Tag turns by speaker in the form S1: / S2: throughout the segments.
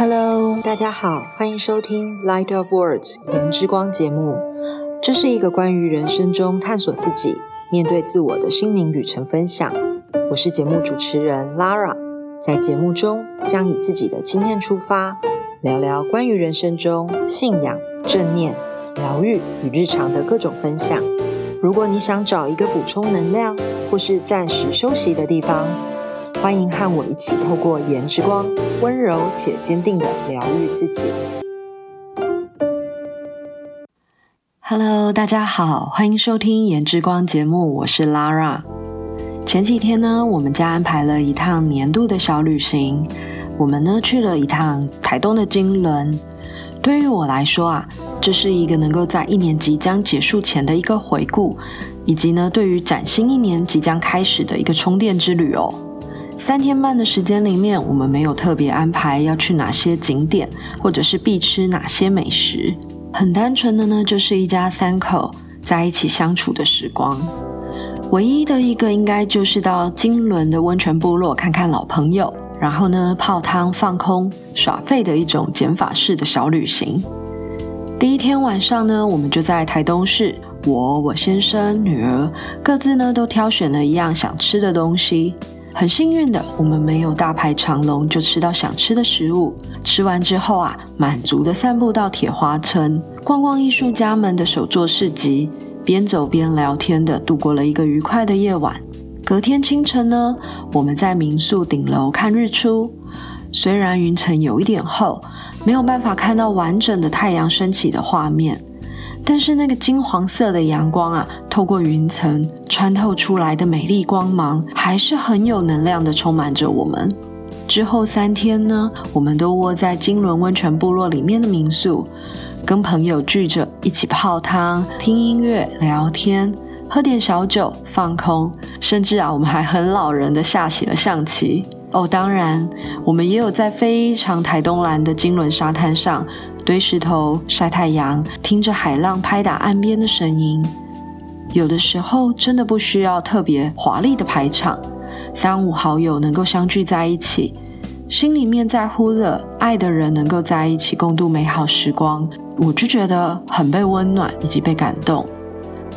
S1: Hello，大家好，欢迎收听《Light of Words》言之光节目。这是一个关于人生中探索自己、面对自我的心灵旅程分享。我是节目主持人 Lara，在节目中将以自己的经验出发，聊聊关于人生中信仰、正念、疗愈与日常的各种分享。如果你想找一个补充能量或是暂时休息的地方，欢迎和我一起透过颜之光，温柔且坚定的疗愈自己。Hello，大家好，欢迎收听颜之光节目，我是 Lara。前几天呢，我们家安排了一趟年度的小旅行，我们呢去了一趟台东的金轮。对于我来说啊，这是一个能够在一年即将结束前的一个回顾，以及呢对于崭新一年即将开始的一个充电之旅哦。三天半的时间里面，我们没有特别安排要去哪些景点，或者是必吃哪些美食，很单纯的呢，就是一家三口在一起相处的时光。唯一的一个应该就是到金轮的温泉部落看看老朋友，然后呢泡汤放空耍废的一种减法式的小旅行。第一天晚上呢，我们就在台东市，我、我先生、女儿各自呢都挑选了一样想吃的东西。很幸运的，我们没有大排长龙就吃到想吃的食物。吃完之后啊，满足的散步到铁花村，逛逛艺术家们的手作市集，边走边聊天的度过了一个愉快的夜晚。隔天清晨呢，我们在民宿顶楼看日出。虽然云层有一点厚，没有办法看到完整的太阳升起的画面。但是那个金黄色的阳光啊，透过云层穿透出来的美丽光芒，还是很有能量的，充满着我们。之后三天呢，我们都窝在金轮温泉部落里面的民宿，跟朋友聚着一起泡汤、听音乐、聊天、喝点小酒、放空，甚至啊，我们还很老人的下起了象棋。哦，当然，我们也有在非常台东蓝的金轮沙滩上。堆石头晒太阳，听着海浪拍打岸边的声音。有的时候真的不需要特别华丽的排场，三五好友能够相聚在一起，心里面在乎的爱的人能够在一起共度美好时光，我就觉得很被温暖以及被感动。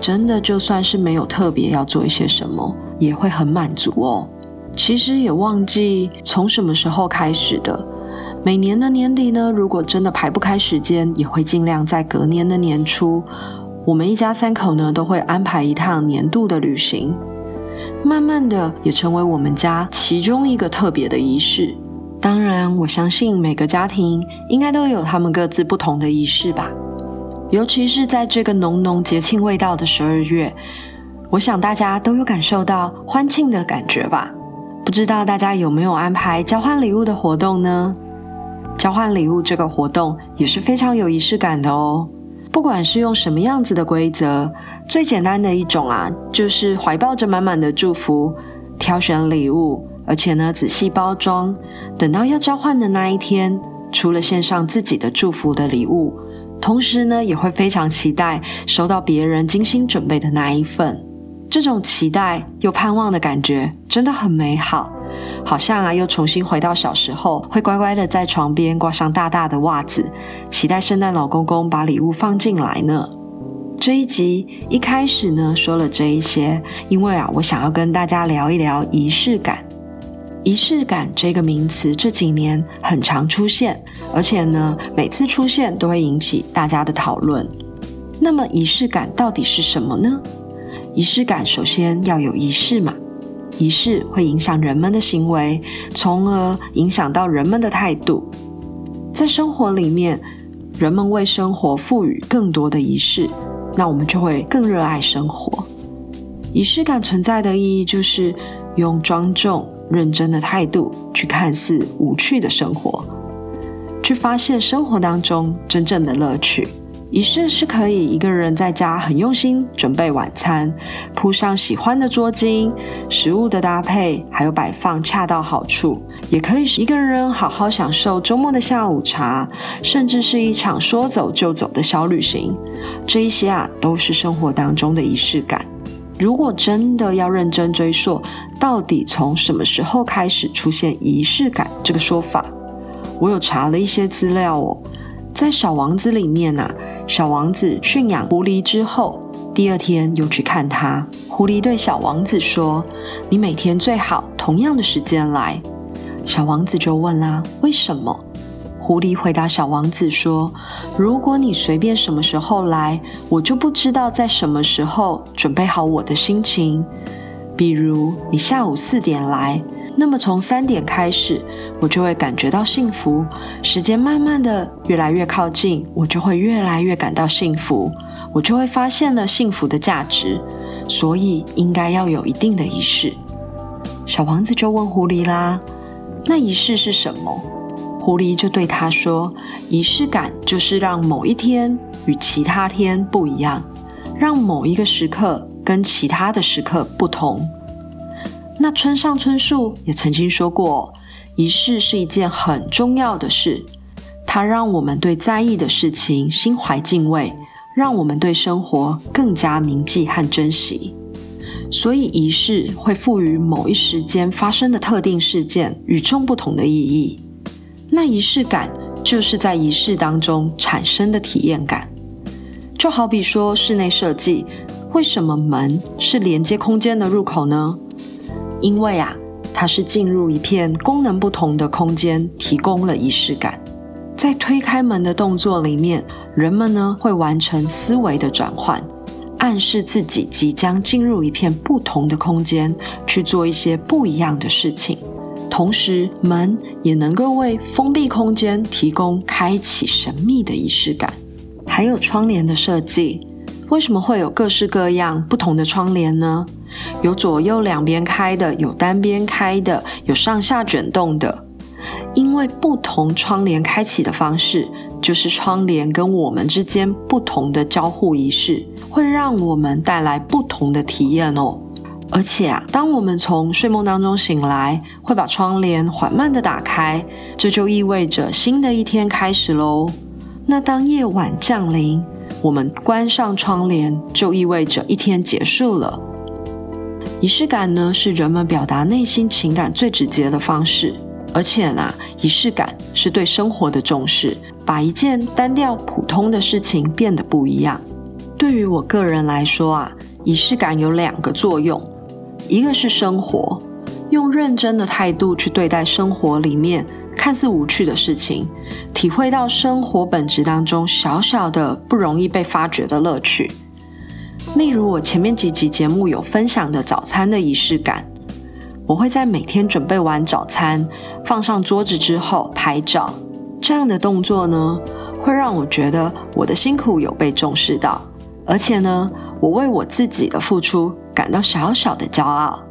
S1: 真的就算是没有特别要做一些什么，也会很满足哦。其实也忘记从什么时候开始的。每年的年底呢，如果真的排不开时间，也会尽量在隔年的年初，我们一家三口呢都会安排一趟年度的旅行。慢慢的，也成为我们家其中一个特别的仪式。当然，我相信每个家庭应该都有他们各自不同的仪式吧。尤其是在这个浓浓节庆味道的十二月，我想大家都有感受到欢庆的感觉吧。不知道大家有没有安排交换礼物的活动呢？交换礼物这个活动也是非常有仪式感的哦。不管是用什么样子的规则，最简单的一种啊，就是怀抱着满满的祝福，挑选礼物，而且呢仔细包装，等到要交换的那一天，除了献上自己的祝福的礼物，同时呢也会非常期待收到别人精心准备的那一份。这种期待又盼望的感觉真的很美好。好像啊，又重新回到小时候，会乖乖的在床边挂上大大的袜子，期待圣诞老公公把礼物放进来呢。这一集一开始呢，说了这一些，因为啊，我想要跟大家聊一聊仪式感。仪式感这个名词这几年很常出现，而且呢，每次出现都会引起大家的讨论。那么，仪式感到底是什么呢？仪式感首先要有仪式嘛。仪式会影响人们的行为，从而影响到人们的态度。在生活里面，人们为生活赋予更多的仪式，那我们就会更热爱生活。仪式感存在的意义，就是用庄重、认真的态度去看似无趣的生活，去发现生活当中真正的乐趣。仪式是可以一个人在家很用心准备晚餐，铺上喜欢的桌巾，食物的搭配还有摆放恰到好处；也可以是一个人好好享受周末的下午茶，甚至是一场说走就走的小旅行。这一些啊，都是生活当中的仪式感。如果真的要认真追溯，到底从什么时候开始出现仪式感这个说法？我有查了一些资料哦，在《小王子》里面啊，小王子驯养狐狸之后，第二天又去看他。狐狸对小王子说：“你每天最好同样的时间来。”小王子就问啦：“为什么？”狐狸回答小王子说：“如果你随便什么时候来，我就不知道在什么时候准备好我的心情。比如你下午四点来，那么从三点开始，我就会感觉到幸福。时间慢慢的越来越靠近，我就会越来越感到幸福，我就会发现了幸福的价值。所以应该要有一定的仪式。”小王子就问狐狸啦：“那仪式是什么？”狐狸就对他说：“仪式感就是让某一天与其他天不一样，让某一个时刻跟其他的时刻不同。”那村上春树也曾经说过：“仪式是一件很重要的事，它让我们对在意的事情心怀敬畏，让我们对生活更加铭记和珍惜。所以，仪式会赋予某一时间发生的特定事件与众不同的意义。”那仪式感就是在仪式当中产生的体验感，就好比说室内设计，为什么门是连接空间的入口呢？因为啊，它是进入一片功能不同的空间，提供了仪式感。在推开门的动作里面，人们呢会完成思维的转换，暗示自己即将进入一片不同的空间，去做一些不一样的事情。同时，门也能够为封闭空间提供开启神秘的仪式感。还有窗帘的设计，为什么会有各式各样不同的窗帘呢？有左右两边开的，有单边开的，有上下卷动的。因为不同窗帘开启的方式，就是窗帘跟我们之间不同的交互仪式，会让我们带来不同的体验哦。而且啊，当我们从睡梦当中醒来，会把窗帘缓慢的打开，这就意味着新的一天开始喽。那当夜晚降临，我们关上窗帘，就意味着一天结束了。仪式感呢，是人们表达内心情感最直接的方式。而且呢，仪式感是对生活的重视，把一件单调普通的事情变得不一样。对于我个人来说啊，仪式感有两个作用。一个是生活，用认真的态度去对待生活里面看似无趣的事情，体会到生活本质当中小小的不容易被发掘的乐趣。例如我前面几集节目有分享的早餐的仪式感，我会在每天准备完早餐放上桌子之后拍照，这样的动作呢，会让我觉得我的辛苦有被重视到，而且呢，我为我自己的付出。感到小小的骄傲，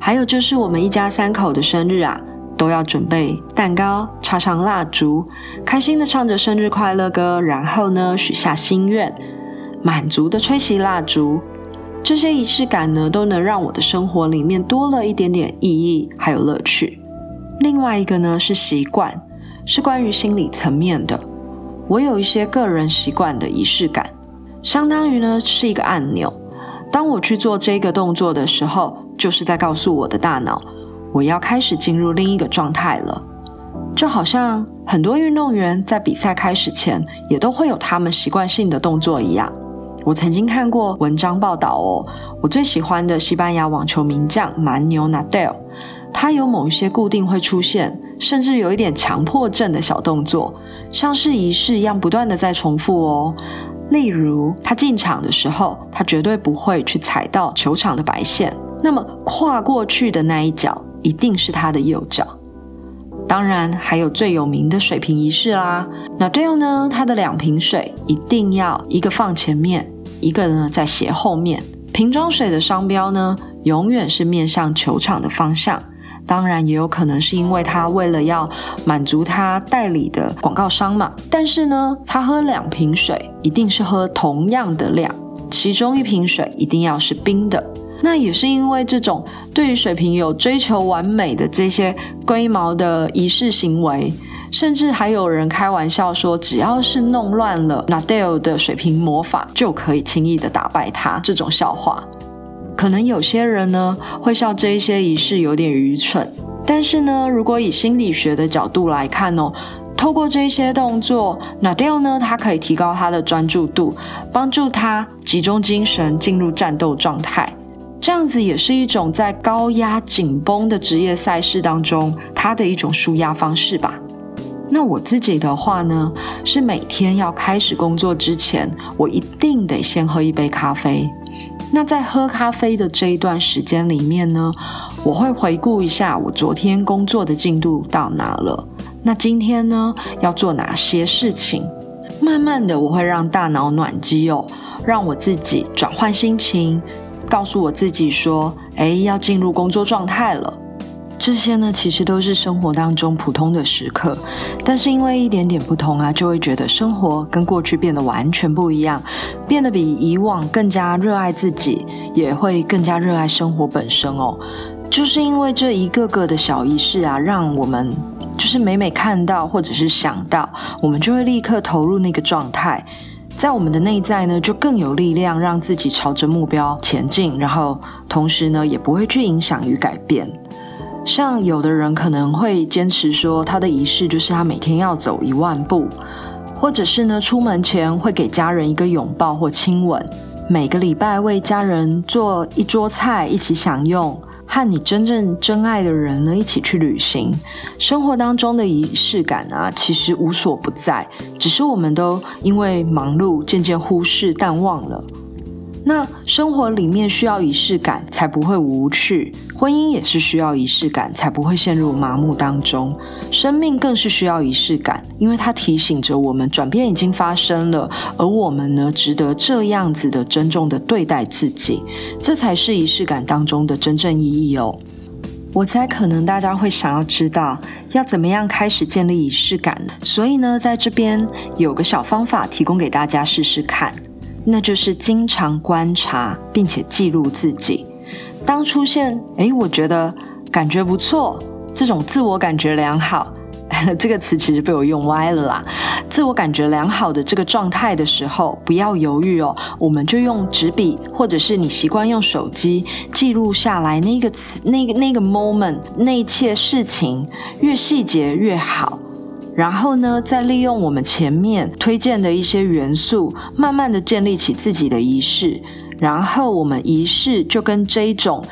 S1: 还有就是我们一家三口的生日啊，都要准备蛋糕、插上蜡烛，开心的唱着生日快乐歌，然后呢许下心愿，满足的吹熄蜡烛。这些仪式感呢，都能让我的生活里面多了一点点意义，还有乐趣。另外一个呢是习惯，是关于心理层面的。我有一些个人习惯的仪式感，相当于呢是一个按钮。当我去做这个动作的时候，就是在告诉我的大脑，我要开始进入另一个状态了。就好像很多运动员在比赛开始前，也都会有他们习惯性的动作一样。我曾经看过文章报道哦，我最喜欢的西班牙网球名将蛮牛纳德尔，他有某一些固定会出现，甚至有一点强迫症的小动作，像是仪式一样，不断的在重复哦。例如，他进场的时候，他绝对不会去踩到球场的白线。那么，跨过去的那一脚一定是他的右脚。当然，还有最有名的水瓶仪式啦。那这样呢，他的两瓶水一定要一个放前面，一个呢在斜后面。瓶装水的商标呢，永远是面向球场的方向。当然也有可能是因为他为了要满足他代理的广告商嘛，但是呢，他喝两瓶水一定是喝同样的量，其中一瓶水一定要是冰的。那也是因为这种对于水瓶有追求完美的这些龟毛的仪式行为，甚至还有人开玩笑说，只要是弄乱了 Nadal 的水平魔法，就可以轻易的打败他。这种笑话。可能有些人呢会笑这一些仪式有点愚蠢，但是呢，如果以心理学的角度来看哦，透过这些动作，Nadal 呢，他可以提高他的专注度，帮助他集中精神进入战斗状态。这样子也是一种在高压紧绷的职业赛事当中，他的一种舒压方式吧。那我自己的话呢，是每天要开始工作之前，我一定得先喝一杯咖啡。那在喝咖啡的这一段时间里面呢，我会回顾一下我昨天工作的进度到哪了。那今天呢，要做哪些事情？慢慢的，我会让大脑暖机哦，让我自己转换心情，告诉我自己说：“哎，要进入工作状态了。”这些呢，其实都是生活当中普通的时刻，但是因为一点点不同啊，就会觉得生活跟过去变得完全不一样，变得比以往更加热爱自己，也会更加热爱生活本身哦。就是因为这一个个的小仪式啊，让我们就是每每看到或者是想到，我们就会立刻投入那个状态，在我们的内在呢，就更有力量让自己朝着目标前进，然后同时呢，也不会去影响与改变。像有的人可能会坚持说，他的仪式就是他每天要走一万步，或者是呢，出门前会给家人一个拥抱或亲吻，每个礼拜为家人做一桌菜一起享用，和你真正真爱的人呢一起去旅行。生活当中的仪式感啊，其实无所不在，只是我们都因为忙碌渐渐忽视淡忘了。那生活里面需要仪式感，才不会无趣；婚姻也是需要仪式感，才不会陷入麻木当中。生命更是需要仪式感，因为它提醒着我们转变已经发生了，而我们呢，值得这样子的珍重的对待自己。这才是仪式感当中的真正意义哦。我猜可能大家会想要知道，要怎么样开始建立仪式感，所以呢，在这边有个小方法提供给大家试试看。那就是经常观察并且记录自己。当出现“哎，我觉得感觉不错”这种自我感觉良好 这个词其实被我用歪了啦。自我感觉良好的这个状态的时候，不要犹豫哦，我们就用纸笔，或者是你习惯用手机记录下来那个词、那个那个 moment、那一切事情，越细节越好。然后呢，再利用我们前面推荐的一些元素，慢慢的建立起自己的仪式。然后我们仪式就跟这一种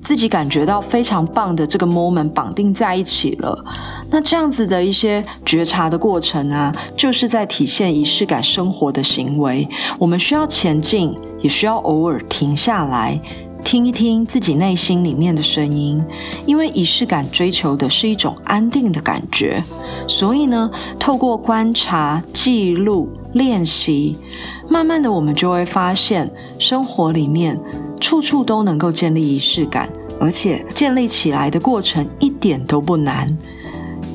S1: 自己感觉到非常棒的这个 moment 绑定在一起了。那这样子的一些觉察的过程啊，就是在体现仪式感生活的行为。我们需要前进，也需要偶尔停下来。听一听自己内心里面的声音，因为仪式感追求的是一种安定的感觉，所以呢，透过观察、记录、练习，慢慢的我们就会发现，生活里面处处都能够建立仪式感，而且建立起来的过程一点都不难。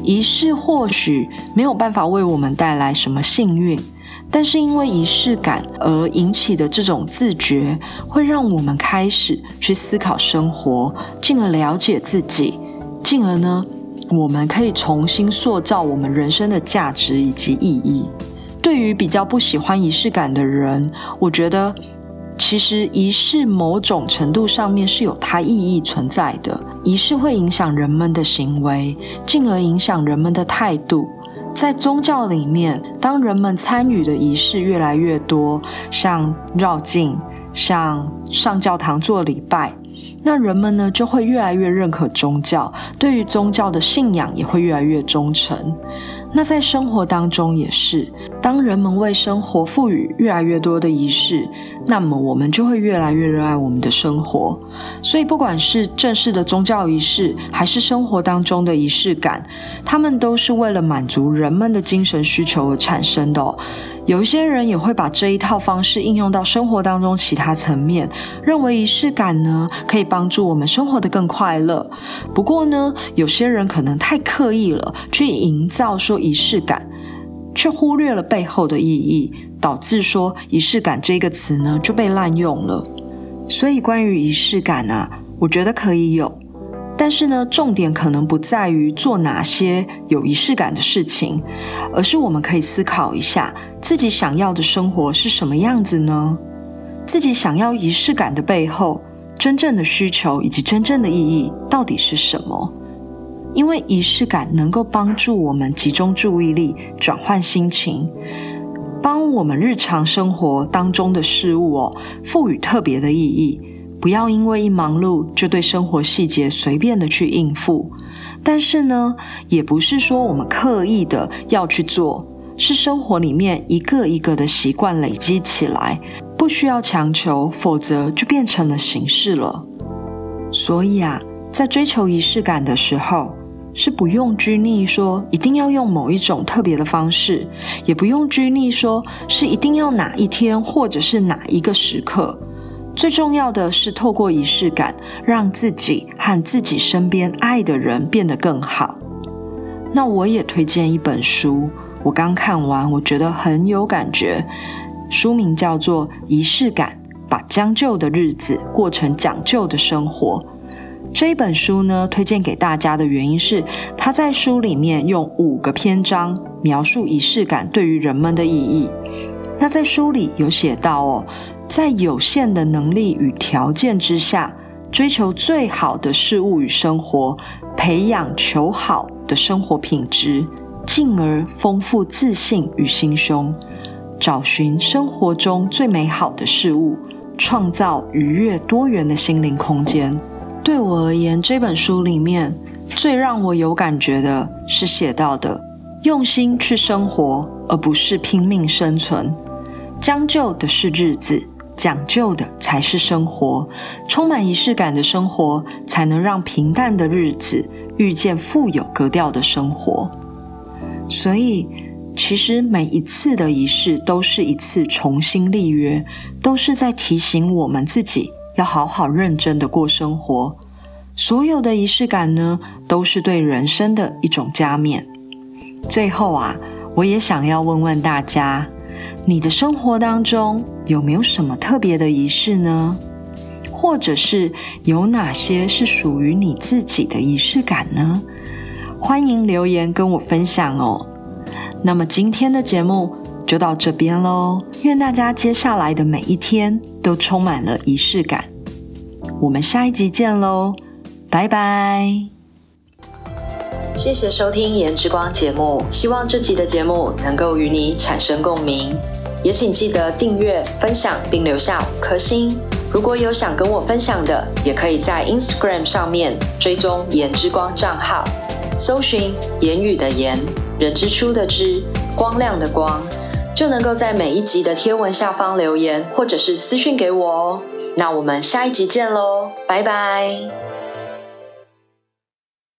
S1: 仪式或许没有办法为我们带来什么幸运。但是因为仪式感而引起的这种自觉，会让我们开始去思考生活，进而了解自己，进而呢，我们可以重新塑造我们人生的价值以及意义。对于比较不喜欢仪式感的人，我觉得其实仪式某种程度上面是有它意义存在的。仪式会影响人们的行为，进而影响人们的态度。在宗教里面，当人们参与的仪式越来越多，像绕境、像上教堂做礼拜，那人们呢就会越来越认可宗教，对于宗教的信仰也会越来越忠诚。那在生活当中也是，当人们为生活赋予越来越多的仪式，那么我们就会越来越热爱我们的生活。所以，不管是正式的宗教仪式，还是生活当中的仪式感，他们都是为了满足人们的精神需求而产生的。有一些人也会把这一套方式应用到生活当中其他层面，认为仪式感呢可以帮助我们生活的更快乐。不过呢，有些人可能太刻意了，去营造说仪式感，却忽略了背后的意义，导致说仪式感这个词呢就被滥用了。所以关于仪式感啊，我觉得可以有。但是呢，重点可能不在于做哪些有仪式感的事情，而是我们可以思考一下自己想要的生活是什么样子呢？自己想要仪式感的背后，真正的需求以及真正的意义到底是什么？因为仪式感能够帮助我们集中注意力、转换心情，帮我们日常生活当中的事物哦赋予特别的意义。不要因为一忙碌就对生活细节随便的去应付。但是呢，也不是说我们刻意的要去做，是生活里面一个一个的习惯累积起来，不需要强求，否则就变成了形式了。所以啊，在追求仪式感的时候，是不用拘泥说一定要用某一种特别的方式，也不用拘泥说是一定要哪一天或者是哪一个时刻。最重要的是，透过仪式感，让自己和自己身边爱的人变得更好。那我也推荐一本书，我刚看完，我觉得很有感觉。书名叫做《仪式感：把将就的日子过成讲究的生活》。这一本书呢，推荐给大家的原因是，他在书里面用五个篇章描述仪式感对于人们的意义。那在书里有写到哦。在有限的能力与条件之下，追求最好的事物与生活，培养求好的生活品质，进而丰富自信与心胸，找寻生活中最美好的事物，创造愉悦多元的心灵空间。对我而言，这本书里面最让我有感觉的是写到的：用心去生活，而不是拼命生存；将就的是日子。讲究的才是生活，充满仪式感的生活，才能让平淡的日子遇见富有格调的生活。所以，其实每一次的仪式都是一次重新立约，都是在提醒我们自己要好好认真的过生活。所有的仪式感呢，都是对人生的一种加冕。最后啊，我也想要问问大家。你的生活当中有没有什么特别的仪式呢？或者是有哪些是属于你自己的仪式感呢？欢迎留言跟我分享哦。那么今天的节目就到这边喽。愿大家接下来的每一天都充满了仪式感。我们下一集见喽，拜拜。谢谢收听《颜之光》节目，希望这集的节目能够与你产生共鸣。也请记得订阅、分享并留下五颗星。如果有想跟我分享的，也可以在 Instagram 上面追踪“言之光”账号，搜寻“言语的言，人之初的之，光亮的光”，就能够在每一集的贴文下方留言，或者是私讯给我哦。那我们下一集见喽，拜拜。